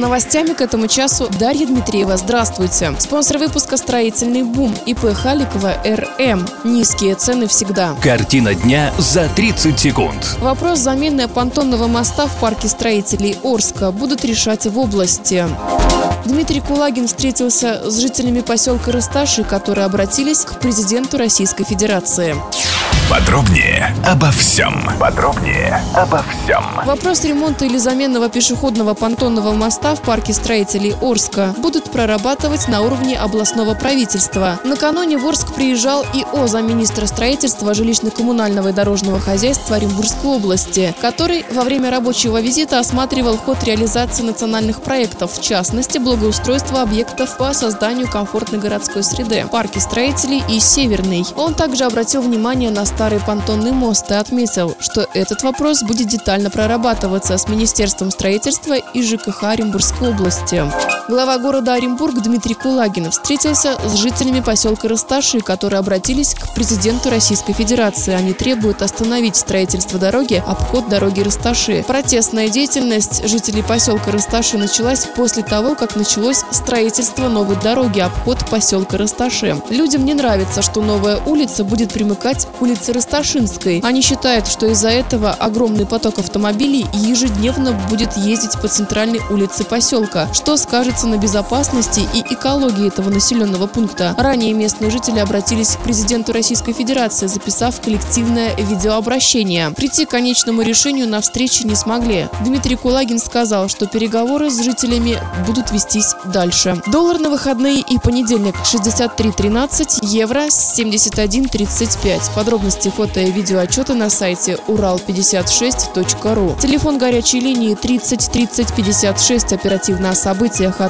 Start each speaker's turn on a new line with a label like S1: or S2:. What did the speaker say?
S1: Новостями к этому часу Дарья Дмитриева. Здравствуйте. Спонсор выпуска «Строительный бум» ИП Халикова РМ. Низкие цены всегда.
S2: Картина дня за 30 секунд.
S1: Вопрос замены понтонного моста в парке строителей Орска будут решать в области. Дмитрий Кулагин встретился с жителями поселка Расташи, которые обратились к президенту Российской Федерации.
S3: Подробнее обо всем. Подробнее обо всем.
S1: Вопрос ремонта или заменного пешеходного понтонного моста в парке строителей Орска будут прорабатывать на уровне областного правительства. Накануне в Орск приезжал ИО замминистра строительства жилищно-коммунального и дорожного хозяйства Оренбургской области, который во время рабочего визита осматривал ход реализации национальных проектов, в частности, благоустройство объектов по созданию комфортной городской среды, парки строителей и Северный. Он также обратил внимание на старый понтонный мост и отметил, что этот вопрос будет детально прорабатываться с Министерством строительства и ЖКХ Оренбургской области. Глава города Оренбург Дмитрий Кулагин встретился с жителями поселка Расташи, которые обратились к президенту Российской Федерации. Они требуют остановить строительство дороги, обход дороги Расташи. Протестная деятельность жителей поселка Расташи началась после того, как началось строительство новой дороги, обход поселка Расташи. Людям не нравится, что новая улица будет примыкать к улице Расташинской. Они считают, что из-за этого огромный поток автомобилей ежедневно будет ездить по центральной улице поселка, что скажется на безопасности и экологии этого населенного пункта. Ранее местные жители обратились к президенту Российской Федерации, записав коллективное видеообращение. Прийти к конечному решению на встрече не смогли. Дмитрий Кулагин сказал, что переговоры с жителями будут вестись дальше. Доллар на выходные и понедельник 63.13, евро 71.35. Подробности фото и видеоотчеты на сайте урал56.ру. Телефон горячей линии 30 30 56. Оперативно о событиях, а